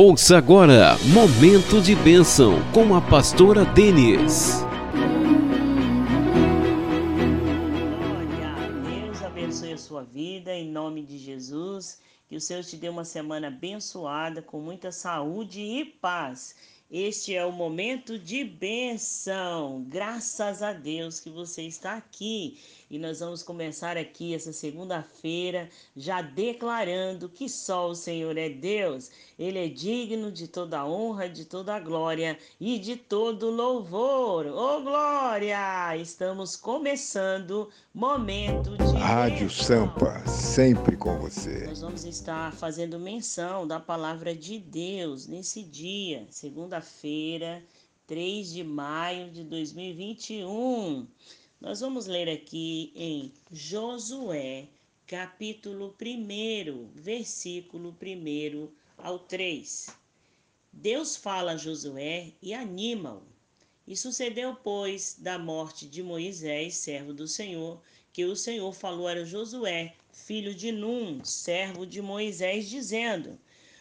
Ouça agora Momento de Bênção com a pastora Denise. Glória, Deus abençoe a sua vida em nome de Jesus. Que o Senhor te dê uma semana abençoada com muita saúde e paz. Este é o momento de benção. Graças a Deus que você está aqui. E nós vamos começar aqui essa segunda-feira já declarando que só o Senhor é Deus. Ele é digno de toda honra, de toda glória e de todo louvor. Ô oh, glória! Estamos começando momento de Rádio Sampa, sempre com você. Nós vamos estar fazendo menção da palavra de Deus nesse dia, segunda-feira, 3 de maio de 2021. Nós vamos ler aqui em Josué, capítulo 1, versículo 1 ao 3. Deus fala a Josué e anima-o. E sucedeu, pois, da morte de Moisés, servo do Senhor, que o Senhor falou a Josué, filho de Num, servo de Moisés, dizendo: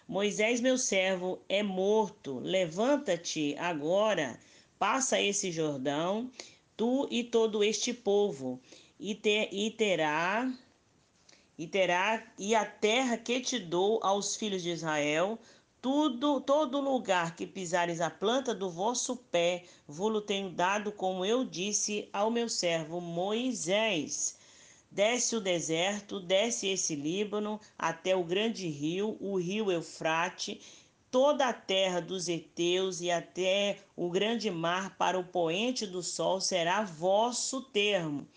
Moisés, meu servo, é morto. Levanta-te agora, passa esse Jordão tu e todo este povo, e, ter, e terá e terá e a terra que te dou aos filhos de Israel, tudo todo lugar que pisares a planta do vosso pé, vou-lo tenho dado, como eu disse ao meu servo Moisés. Desce o deserto, desce esse Líbano até o grande rio, o rio Eufrate, toda a terra dos heteus e até o grande mar para o poente do sol será vosso termo.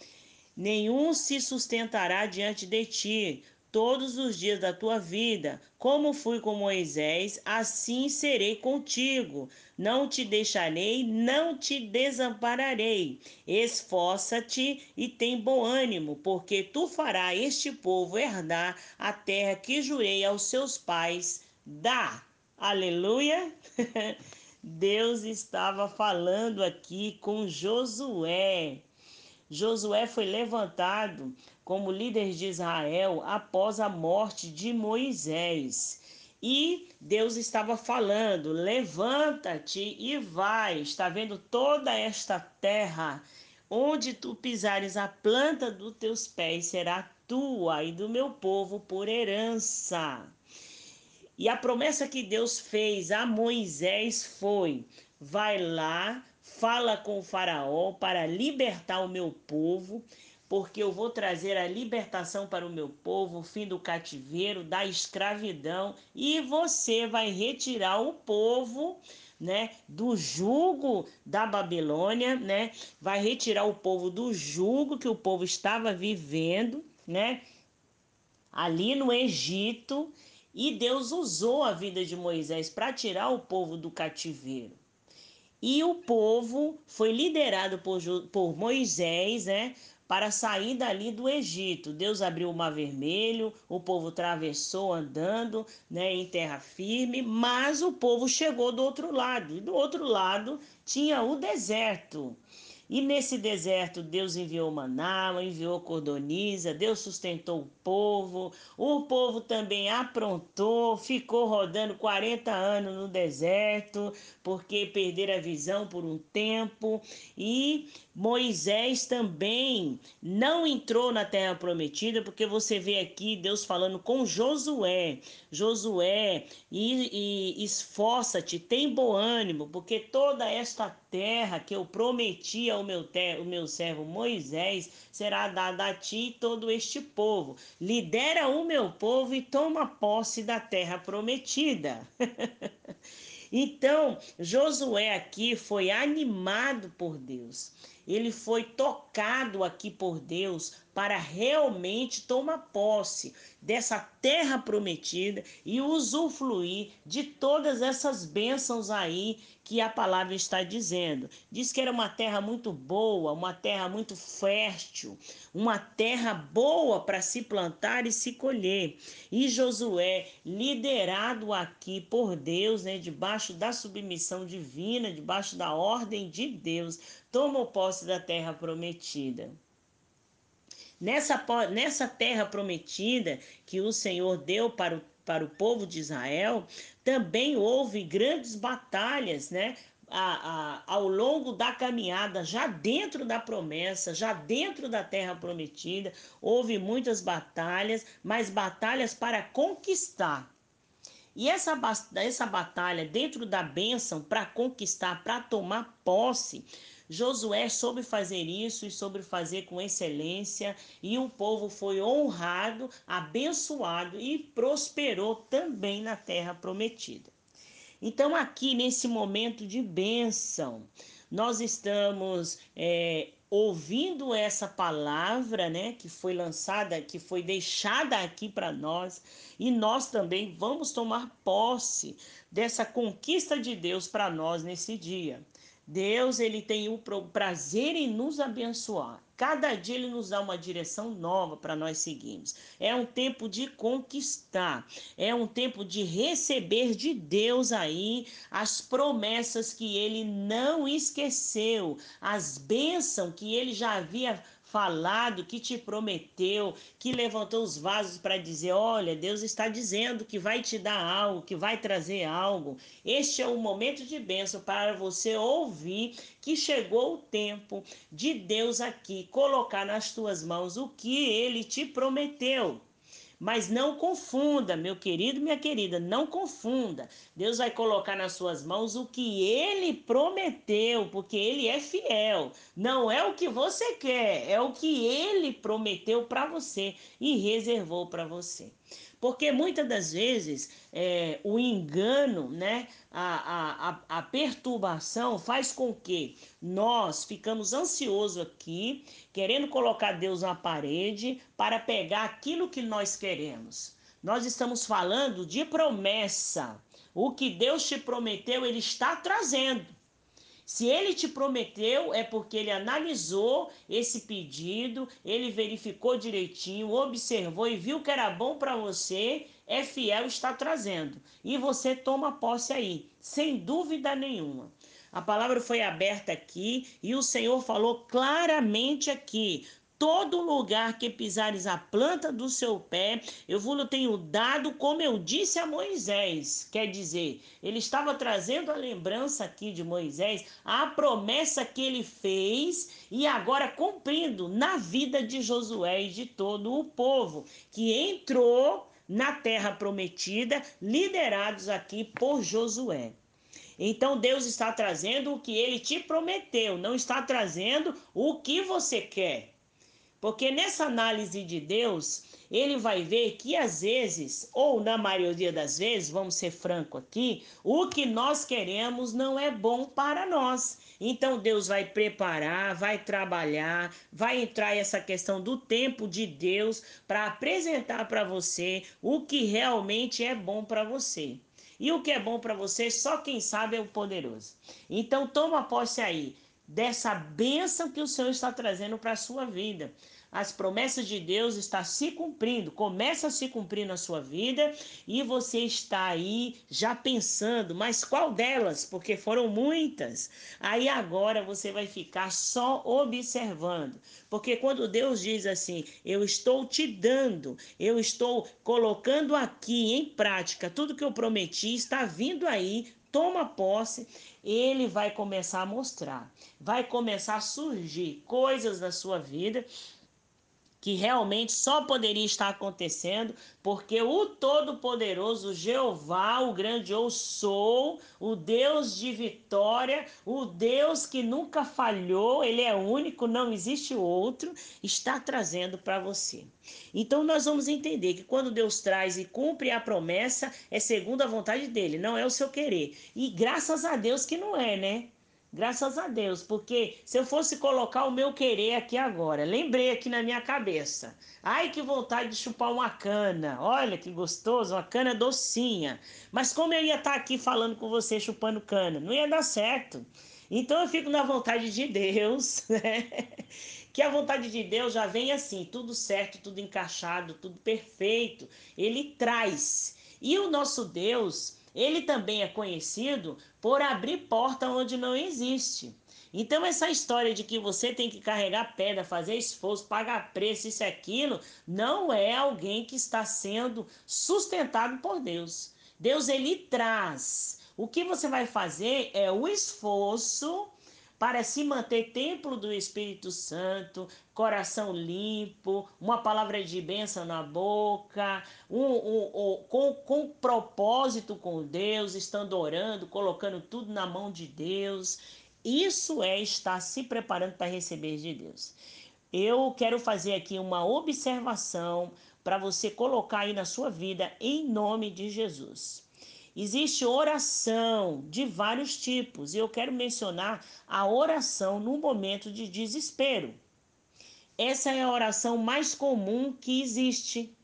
Nenhum se sustentará diante de ti todos os dias da tua vida. Como fui com Moisés, assim serei contigo. Não te deixarei, não te desampararei. Esforça-te e tem bom ânimo, porque tu farás este povo herdar a terra que jurei aos seus pais dar. Aleluia! Deus estava falando aqui com Josué. Josué foi levantado como líder de Israel após a morte de Moisés. E Deus estava falando: levanta-te e vai. Está vendo toda esta terra? Onde tu pisares a planta dos teus pés será tua e do meu povo por herança. E a promessa que Deus fez a Moisés foi: vai lá, fala com Faraó para libertar o meu povo, porque eu vou trazer a libertação para o meu povo, o fim do cativeiro, da escravidão, e você vai retirar o povo. Né, do jugo da Babilônia, né? Vai retirar o povo do jugo que o povo estava vivendo, né? Ali no Egito, e Deus usou a vida de Moisés para tirar o povo do cativeiro. E o povo foi liderado por, por Moisés, né? Para sair dali do Egito. Deus abriu o mar vermelho, o povo atravessou andando né, em terra firme, mas o povo chegou do outro lado. E do outro lado tinha o deserto. E nesse deserto, Deus enviou maná, enviou cordoniza, Deus sustentou o povo. O povo também aprontou, ficou rodando 40 anos no deserto, porque perderam a visão por um tempo. E Moisés também não entrou na terra prometida, porque você vê aqui Deus falando com Josué. Josué, e, e esforça-te, tem bom ânimo, porque toda esta terra que eu prometi ao meu, o meu servo Moisés será dada a ti todo este povo. Lidera o meu povo e toma posse da terra prometida. então, Josué aqui foi animado por Deus. Ele foi tocado aqui por Deus para realmente tomar posse dessa terra prometida e usufruir de todas essas bênçãos aí que a palavra está dizendo. Diz que era uma terra muito boa, uma terra muito fértil, uma terra boa para se plantar e se colher. E Josué, liderado aqui por Deus, né, debaixo da submissão divina, debaixo da ordem de Deus, tomou posse da terra prometida. Nessa, nessa terra prometida que o Senhor deu para o para o povo de Israel, também houve grandes batalhas, né? A, a, ao longo da caminhada, já dentro da promessa, já dentro da terra prometida, houve muitas batalhas, mas batalhas para conquistar. E essa, essa batalha dentro da bênção para conquistar, para tomar posse, Josué soube fazer isso e soube fazer com excelência, e o povo foi honrado, abençoado e prosperou também na terra prometida. Então, aqui nesse momento de bênção, nós estamos é, ouvindo essa palavra, né, que foi lançada, que foi deixada aqui para nós, e nós também vamos tomar posse dessa conquista de Deus para nós nesse dia. Deus, ele tem o prazer em nos abençoar. Cada dia ele nos dá uma direção nova para nós seguirmos. É um tempo de conquistar, é um tempo de receber de Deus aí as promessas que ele não esqueceu, as bênçãos que ele já havia falado, que te prometeu, que levantou os vasos para dizer: olha, Deus está dizendo que vai te dar algo, que vai trazer algo. Este é o momento de bênção para você ouvir que chegou o tempo de Deus aqui colocar nas tuas mãos o que ele te prometeu. Mas não confunda, meu querido, minha querida, não confunda. Deus vai colocar nas suas mãos o que ele prometeu, porque ele é fiel. Não é o que você quer, é o que ele prometeu para você e reservou para você. Porque muitas das vezes é, o engano, né, a, a, a perturbação faz com que nós ficamos ansiosos aqui, querendo colocar Deus na parede para pegar aquilo que nós queremos. Nós estamos falando de promessa. O que Deus te prometeu, Ele está trazendo. Se ele te prometeu, é porque ele analisou esse pedido, ele verificou direitinho, observou e viu que era bom para você, é fiel, está trazendo. E você toma posse aí, sem dúvida nenhuma. A palavra foi aberta aqui e o Senhor falou claramente aqui: todo lugar que pisares a planta do seu pé, eu vos tenho dado, como eu disse a Moisés. Quer dizer, ele estava trazendo a lembrança aqui de Moisés, a promessa que ele fez e agora cumprindo na vida de Josué e de todo o povo que entrou na terra prometida, liderados aqui por Josué. Então Deus está trazendo o que ele te prometeu, não está trazendo o que você quer. Porque nessa análise de Deus, ele vai ver que às vezes, ou na maioria das vezes, vamos ser franco aqui, o que nós queremos não é bom para nós. Então Deus vai preparar, vai trabalhar, vai entrar essa questão do tempo de Deus para apresentar para você o que realmente é bom para você. E o que é bom para você, só quem sabe é o poderoso. Então toma posse aí dessa bênção que o Senhor está trazendo para a sua vida. As promessas de Deus estão se cumprindo, começa a se cumprir na sua vida e você está aí já pensando, mas qual delas? Porque foram muitas. Aí agora você vai ficar só observando. Porque quando Deus diz assim, eu estou te dando, eu estou colocando aqui em prática tudo que eu prometi, está vindo aí toma posse, ele vai começar a mostrar, vai começar a surgir coisas na sua vida que realmente só poderia estar acontecendo porque o Todo-Poderoso Jeová, o grande eu sou, o Deus de vitória, o Deus que nunca falhou, ele é único, não existe outro, está trazendo para você. Então nós vamos entender que quando Deus traz e cumpre a promessa, é segundo a vontade dele, não é o seu querer. E graças a Deus que não é, né? Graças a Deus, porque se eu fosse colocar o meu querer aqui agora, lembrei aqui na minha cabeça. Ai, que vontade de chupar uma cana. Olha que gostoso, uma cana docinha. Mas como eu ia estar aqui falando com você chupando cana? Não ia dar certo. Então eu fico na vontade de Deus, né? Que a vontade de Deus já vem assim, tudo certo, tudo encaixado, tudo perfeito. Ele traz. E o nosso Deus, ele também é conhecido por abrir porta onde não existe. Então, essa história de que você tem que carregar pedra, fazer esforço, pagar preço, isso e aquilo, não é alguém que está sendo sustentado por Deus. Deus, ele traz. O que você vai fazer é o esforço para se manter templo do Espírito Santo, coração limpo, uma palavra de bênção na boca, um, um, um, com, com propósito com Deus, estando orando, colocando tudo na mão de Deus. Isso é estar se preparando para receber de Deus. Eu quero fazer aqui uma observação para você colocar aí na sua vida em nome de Jesus. Existe oração de vários tipos e eu quero mencionar a oração no momento de desespero. Essa é a oração mais comum que existe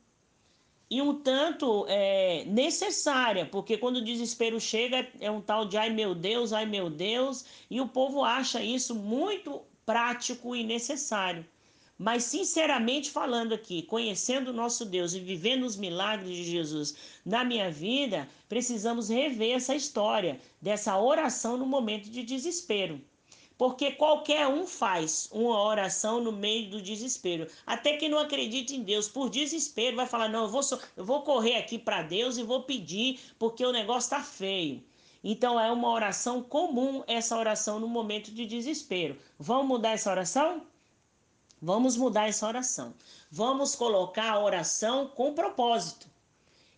e um tanto é, necessária, porque quando o desespero chega é um tal de ai meu Deus, ai meu Deus, e o povo acha isso muito prático e necessário. Mas, sinceramente falando aqui, conhecendo o nosso Deus e vivendo os milagres de Jesus na minha vida, precisamos rever essa história dessa oração no momento de desespero. Porque qualquer um faz uma oração no meio do desespero. Até quem não acredita em Deus, por desespero, vai falar: não, eu vou, eu vou correr aqui para Deus e vou pedir porque o negócio está feio. Então é uma oração comum essa oração no momento de desespero. Vamos mudar essa oração? Vamos mudar essa oração. Vamos colocar a oração com propósito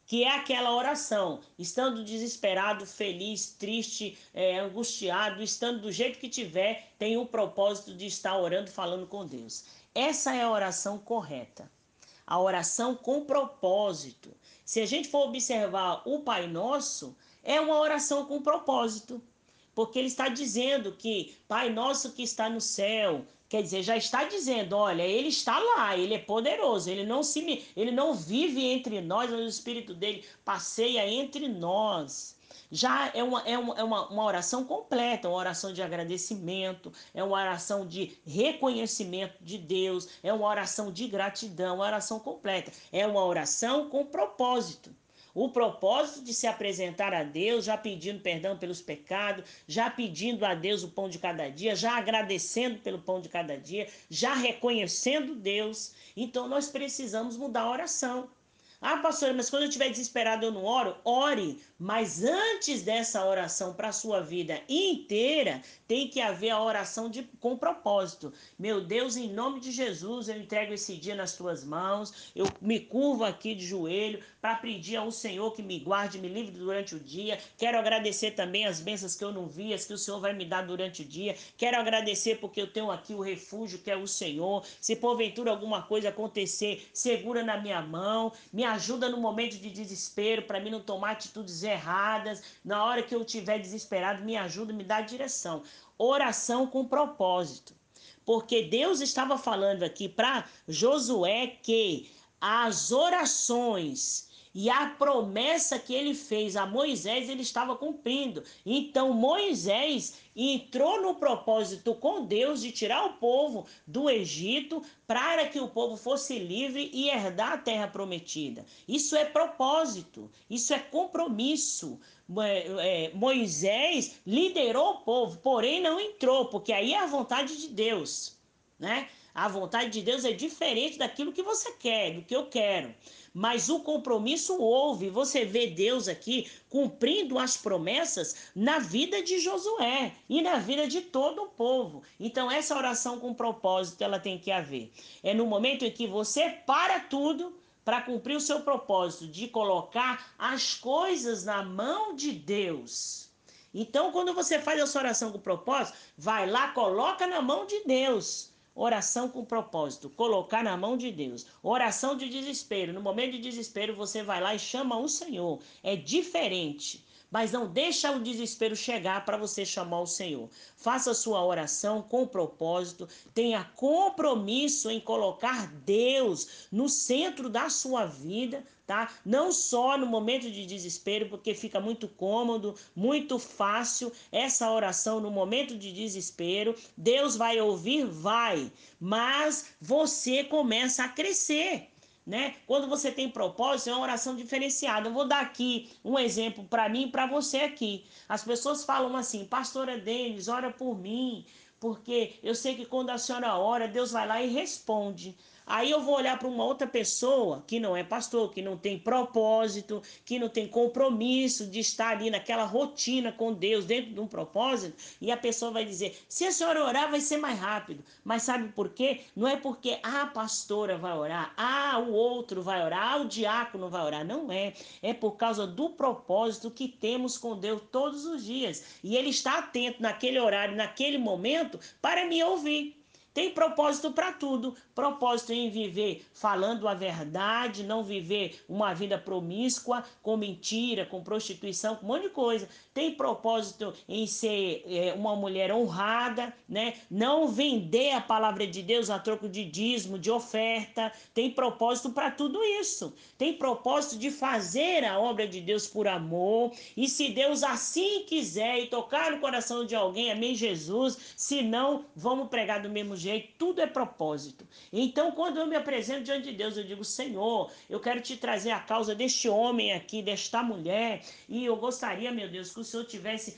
que é aquela oração, estando desesperado, feliz, triste, é, angustiado, estando do jeito que tiver, tem o propósito de estar orando, falando com Deus. Essa é a oração correta. A oração com propósito. Se a gente for observar o Pai Nosso, é uma oração com propósito. Porque ele está dizendo que Pai Nosso que está no céu, Quer dizer, já está dizendo, olha, ele está lá, ele é poderoso, ele não se ele não vive entre nós, mas o espírito dele passeia entre nós. Já é uma, é uma, é uma, uma oração completa, uma oração de agradecimento, é uma oração de reconhecimento de Deus, é uma oração de gratidão, uma oração completa. É uma oração com propósito o propósito de se apresentar a Deus, já pedindo perdão pelos pecados, já pedindo a Deus o pão de cada dia, já agradecendo pelo pão de cada dia, já reconhecendo Deus. Então nós precisamos mudar a oração. Ah, pastor, mas quando eu estiver desesperado eu não oro? Ore, mas antes dessa oração para a sua vida inteira, tem que haver a oração de, com propósito. Meu Deus, em nome de Jesus, eu entrego esse dia nas tuas mãos, eu me curvo aqui de joelho para pedir ao Senhor que me guarde, me livre durante o dia. Quero agradecer também as bênçãos que eu não vi, as que o Senhor vai me dar durante o dia. Quero agradecer porque eu tenho aqui o refúgio que é o Senhor. Se porventura alguma coisa acontecer, segura na minha mão, me ajuda no momento de desespero para mim não tomar atitudes erradas. Na hora que eu estiver desesperado, me ajuda, me dá direção. Oração com propósito. Porque Deus estava falando aqui para Josué que as orações e a promessa que ele fez a Moisés, ele estava cumprindo. Então Moisés entrou no propósito com Deus de tirar o povo do Egito para que o povo fosse livre e herdar a terra prometida. Isso é propósito, isso é compromisso. É, Moisés liderou o povo, porém não entrou, porque aí é a vontade de Deus, né? A vontade de Deus é diferente daquilo que você quer, do que eu quero. Mas o compromisso houve. Você vê Deus aqui cumprindo as promessas na vida de Josué e na vida de todo o povo. Então, essa oração com propósito ela tem que haver. É no momento em que você para tudo para cumprir o seu propósito de colocar as coisas na mão de Deus. Então, quando você faz essa oração com propósito, vai lá, coloca na mão de Deus. Oração com propósito, colocar na mão de Deus. Oração de desespero. No momento de desespero, você vai lá e chama o Senhor. É diferente. Mas não deixa o desespero chegar para você chamar o Senhor. Faça sua oração com propósito, tenha compromisso em colocar Deus no centro da sua vida, tá? Não só no momento de desespero, porque fica muito cômodo, muito fácil essa oração no momento de desespero. Deus vai ouvir, vai, mas você começa a crescer. Né? Quando você tem propósito, é uma oração diferenciada. Eu vou dar aqui um exemplo para mim e para você aqui. As pessoas falam assim: Pastora Denis, ora por mim, Porque eu sei que quando a senhora ora, Deus vai lá e responde. Aí eu vou olhar para uma outra pessoa que não é pastor, que não tem propósito, que não tem compromisso de estar ali naquela rotina com Deus, dentro de um propósito, e a pessoa vai dizer: se a senhora orar, vai ser mais rápido. Mas sabe por quê? Não é porque a pastora vai orar, ah, o outro vai orar, ah, o diácono vai orar. Não é. É por causa do propósito que temos com Deus todos os dias. E Ele está atento naquele horário, naquele momento, para me ouvir. Tem propósito para tudo. Propósito em viver falando a verdade, não viver uma vida promíscua, com mentira, com prostituição, com um monte de coisa. Tem propósito em ser é, uma mulher honrada, né? Não vender a palavra de Deus a troco de dízimo, de oferta. Tem propósito para tudo isso. Tem propósito de fazer a obra de Deus por amor. E se Deus assim quiser e tocar no coração de alguém, amém, Jesus. Se não, vamos pregar do mesmo jeito jeito, tudo é propósito. Então, quando eu me apresento diante de Deus, eu digo: Senhor, eu quero te trazer a causa deste homem aqui, desta mulher, e eu gostaria, meu Deus, que o Senhor tivesse,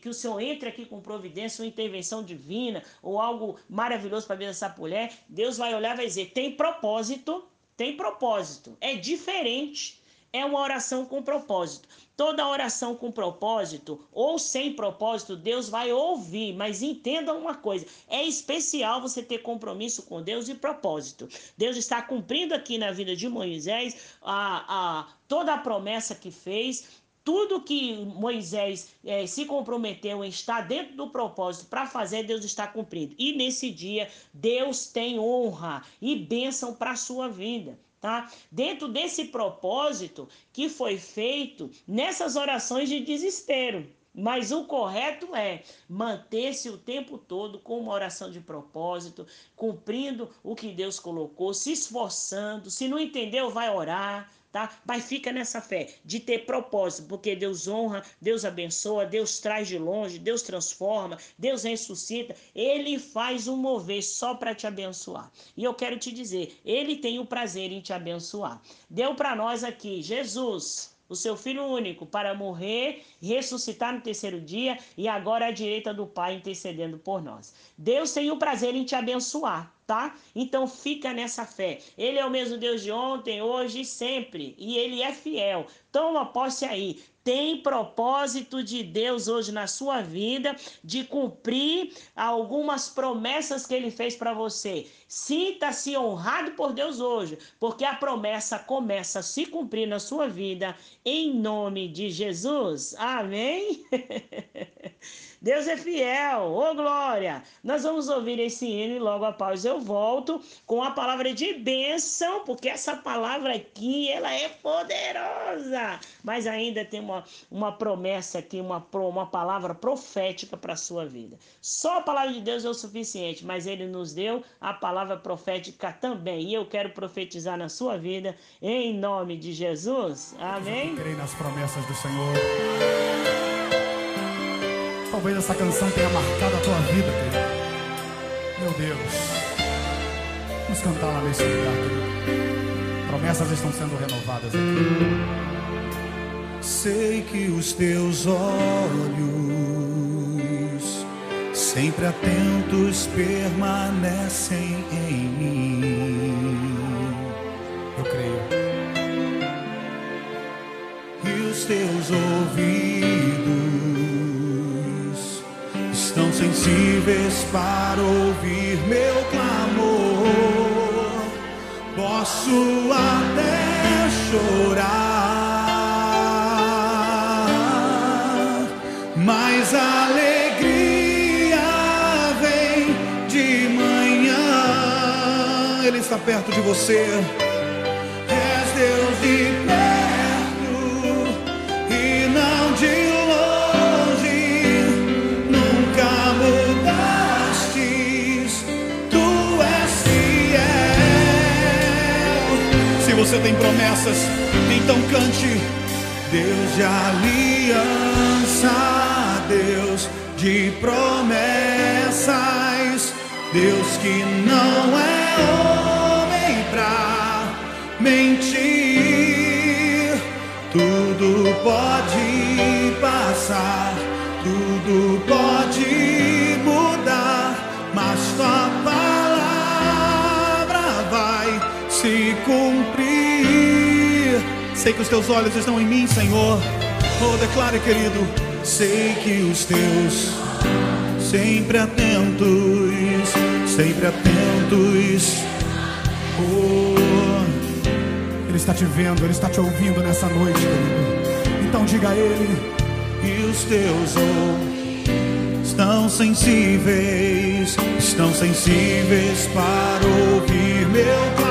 que o Senhor entre aqui com providência, uma intervenção divina, ou algo maravilhoso para a vida dessa mulher. Deus vai olhar e vai dizer: tem propósito, tem propósito, é diferente é uma oração com propósito. Toda oração com propósito ou sem propósito, Deus vai ouvir, mas entenda uma coisa: é especial você ter compromisso com Deus e propósito. Deus está cumprindo aqui na vida de Moisés a, a, toda a promessa que fez, tudo que Moisés é, se comprometeu em estar dentro do propósito para fazer, Deus está cumprindo. E nesse dia, Deus tem honra e bênção para a sua vida tá? Dentro desse propósito que foi feito nessas orações de desespero. Mas o correto é manter-se o tempo todo com uma oração de propósito, cumprindo o que Deus colocou, se esforçando. Se não entendeu, vai orar, tá? Mas fica nessa fé de ter propósito, porque Deus honra, Deus abençoa, Deus traz de longe, Deus transforma, Deus ressuscita, ele faz um mover só para te abençoar. E eu quero te dizer, ele tem o prazer em te abençoar. Deu para nós aqui, Jesus, o seu Filho único, para morrer, ressuscitar no terceiro dia e agora à direita do Pai intercedendo por nós. Deus tem o prazer em te abençoar tá? Então fica nessa fé. Ele é o mesmo Deus de ontem, hoje e sempre, e ele é fiel. Toma posse aí. Tem propósito de Deus hoje na sua vida de cumprir algumas promessas que ele fez para você. Sinta-se honrado por Deus hoje, porque a promessa começa a se cumprir na sua vida em nome de Jesus. Amém. Deus é fiel, ô oh, glória! Nós vamos ouvir esse hino e logo após eu volto com a palavra de bênção, porque essa palavra aqui, ela é poderosa, mas ainda tem uma, uma promessa aqui, uma, uma palavra profética para a sua vida. Só a palavra de Deus é o suficiente, mas Ele nos deu a palavra profética também, e eu quero profetizar na sua vida, em nome de Jesus. Amém? Eu nas promessas do Senhor. Talvez essa canção tenha marcado a tua vida, querido. Meu Deus. Vamos cantar lá nesse lugar, querido. Promessas estão sendo renovadas aqui. Sei que os teus olhos, sempre atentos, permanecem em mim. Eu creio. E os teus ouvidos estão sensíveis para ouvir meu clamor. Posso até chorar, mas a alegria vem de manhã. Ele está perto de você. És Deus de perto e não de você tem promessas, então cante. Deus de aliança, Deus de promessas, Deus que não é homem pra mentir. Tudo pode passar, tudo pode mudar, mas tua palavra vai se cumprir. Sei que os teus olhos estão em mim, Senhor. Oh, declare, querido. Sei que os teus sempre atentos, sempre atentos. Oh. Ele está te vendo, ele está te ouvindo nessa noite, querido. Então diga a ele e os teus oh, estão sensíveis, estão sensíveis para ouvir meu Deus.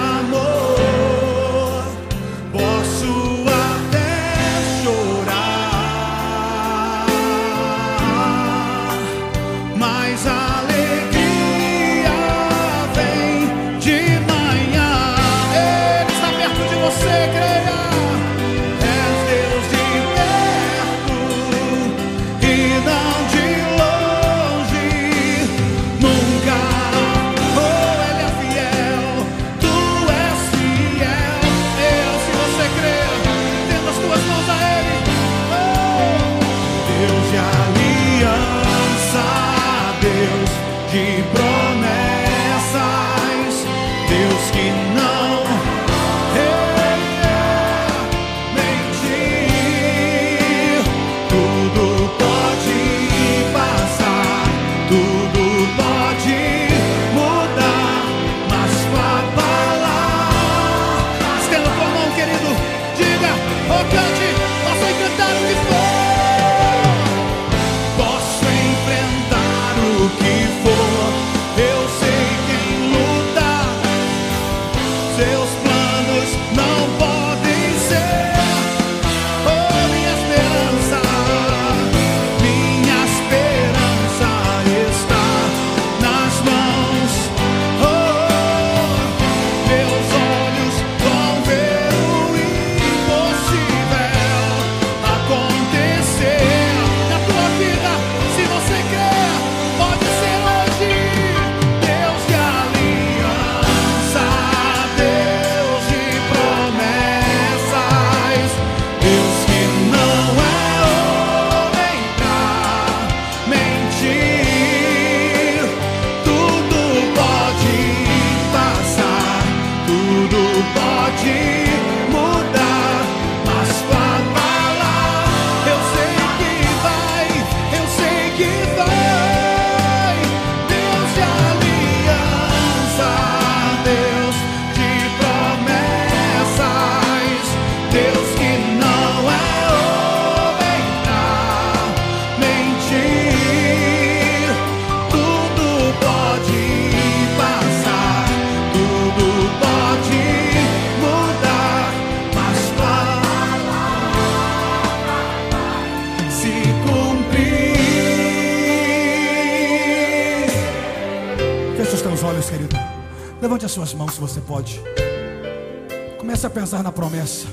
pensar na promessa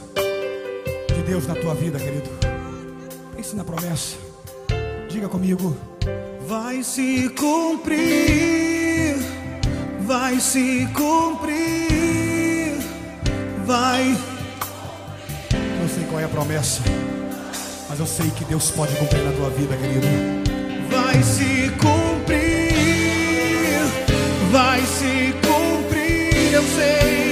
de Deus na tua vida, querido. Pense na promessa. Diga comigo. Vai se cumprir, vai se cumprir, vai. Não sei qual é a promessa, mas eu sei que Deus pode cumprir na tua vida, querido. Vai se cumprir, vai se cumprir, eu sei.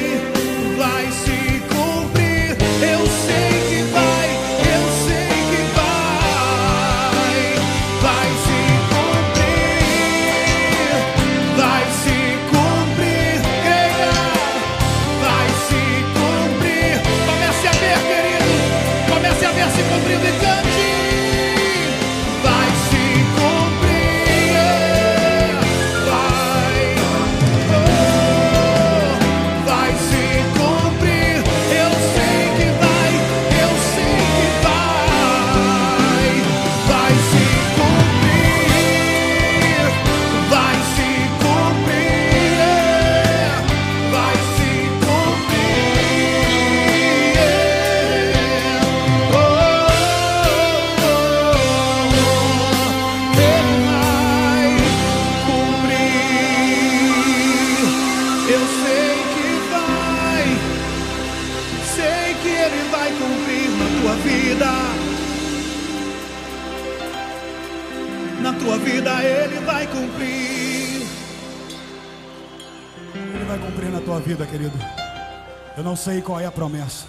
sei qual é a promessa.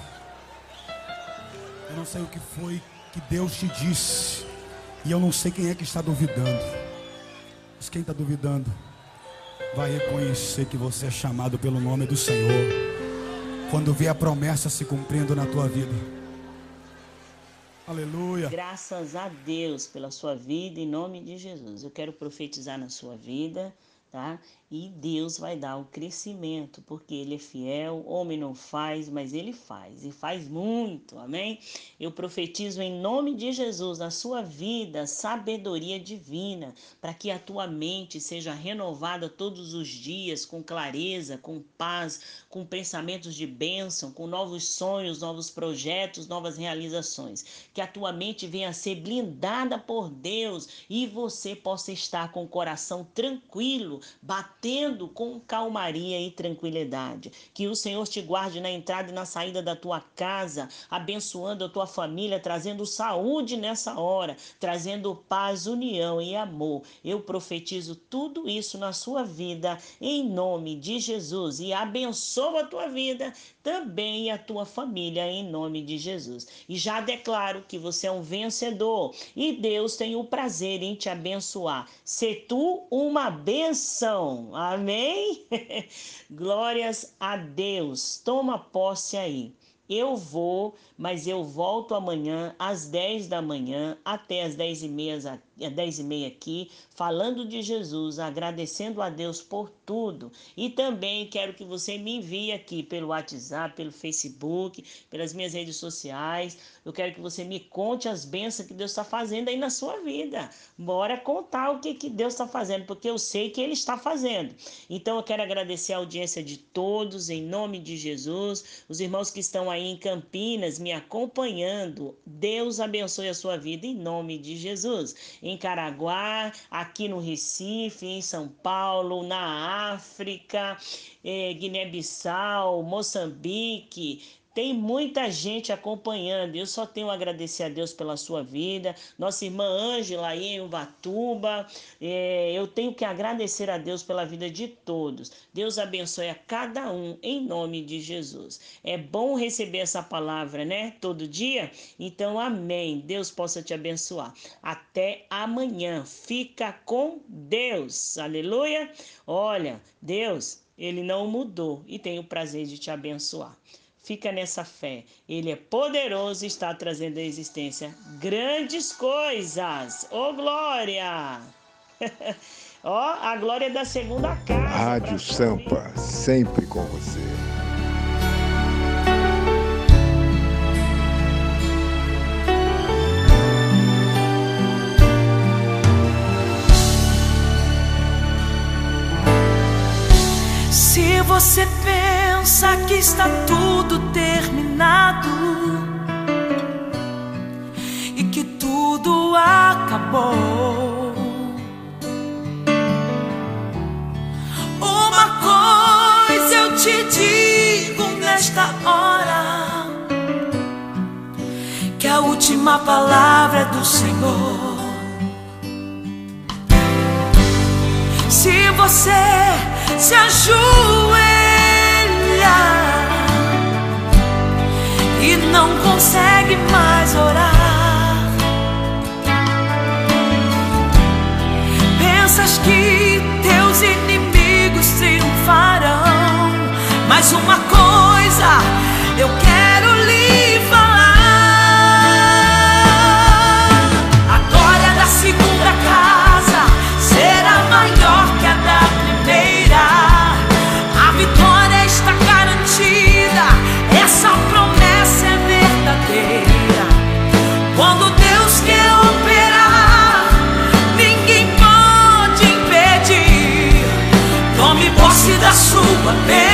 Eu não sei o que foi que Deus te disse. E eu não sei quem é que está duvidando. Mas quem está duvidando vai reconhecer que você é chamado pelo nome do Senhor. Quando vê a promessa se cumprindo na tua vida. Aleluia. Graças a Deus pela sua vida, em nome de Jesus. Eu quero profetizar na sua vida, tá? E Deus vai dar o crescimento, porque Ele é fiel, homem não faz, mas Ele faz, e faz muito, amém? Eu profetizo em nome de Jesus na sua vida sabedoria divina, para que a tua mente seja renovada todos os dias, com clareza, com paz, com pensamentos de bênção, com novos sonhos, novos projetos, novas realizações. Que a tua mente venha a ser blindada por Deus e você possa estar com o coração tranquilo, batendo batendo com calmaria e tranquilidade. Que o Senhor te guarde na entrada e na saída da tua casa, abençoando a tua família, trazendo saúde nessa hora, trazendo paz, união e amor. Eu profetizo tudo isso na sua vida, em nome de Jesus, e abençoo a tua vida também e a tua família, em nome de Jesus. E já declaro que você é um vencedor e Deus tem o prazer em te abençoar. Se tu uma benção. Amém? Glórias a Deus. Toma posse aí. Eu vou, mas eu volto amanhã às 10 da manhã até às 10 e meia 10 e meia aqui, falando de Jesus, agradecendo a Deus por tudo. E também quero que você me envie aqui pelo WhatsApp, pelo Facebook, pelas minhas redes sociais. Eu quero que você me conte as bênçãos que Deus está fazendo aí na sua vida. Bora contar o que, que Deus está fazendo, porque eu sei que Ele está fazendo. Então eu quero agradecer a audiência de todos, em nome de Jesus. Os irmãos que estão aí em Campinas me acompanhando. Deus abençoe a sua vida em nome de Jesus em Caraguá, aqui no Recife, em São Paulo, na África, eh, Guiné-Bissau, Moçambique, tem muita gente acompanhando. Eu só tenho a agradecer a Deus pela sua vida. Nossa irmã Ângela aí em Ubatuba. É, eu tenho que agradecer a Deus pela vida de todos. Deus abençoe a cada um em nome de Jesus. É bom receber essa palavra, né? Todo dia. Então, amém. Deus possa te abençoar. Até amanhã. Fica com Deus. Aleluia. Olha, Deus, ele não mudou e tem o prazer de te abençoar. Fica nessa fé. Ele é poderoso e está trazendo à existência grandes coisas. Ô, oh, glória! Ó, oh, a glória da segunda casa. Rádio Sampa, sempre com você. Se você pensa que está tudo terminado e que tudo acabou, uma coisa eu te digo nesta hora: que a última palavra é do Senhor. Se você se ajoelha e não consegue mais orar. Pensas que teus inimigos triunfarão, mas uma coisa eu quero sua bênção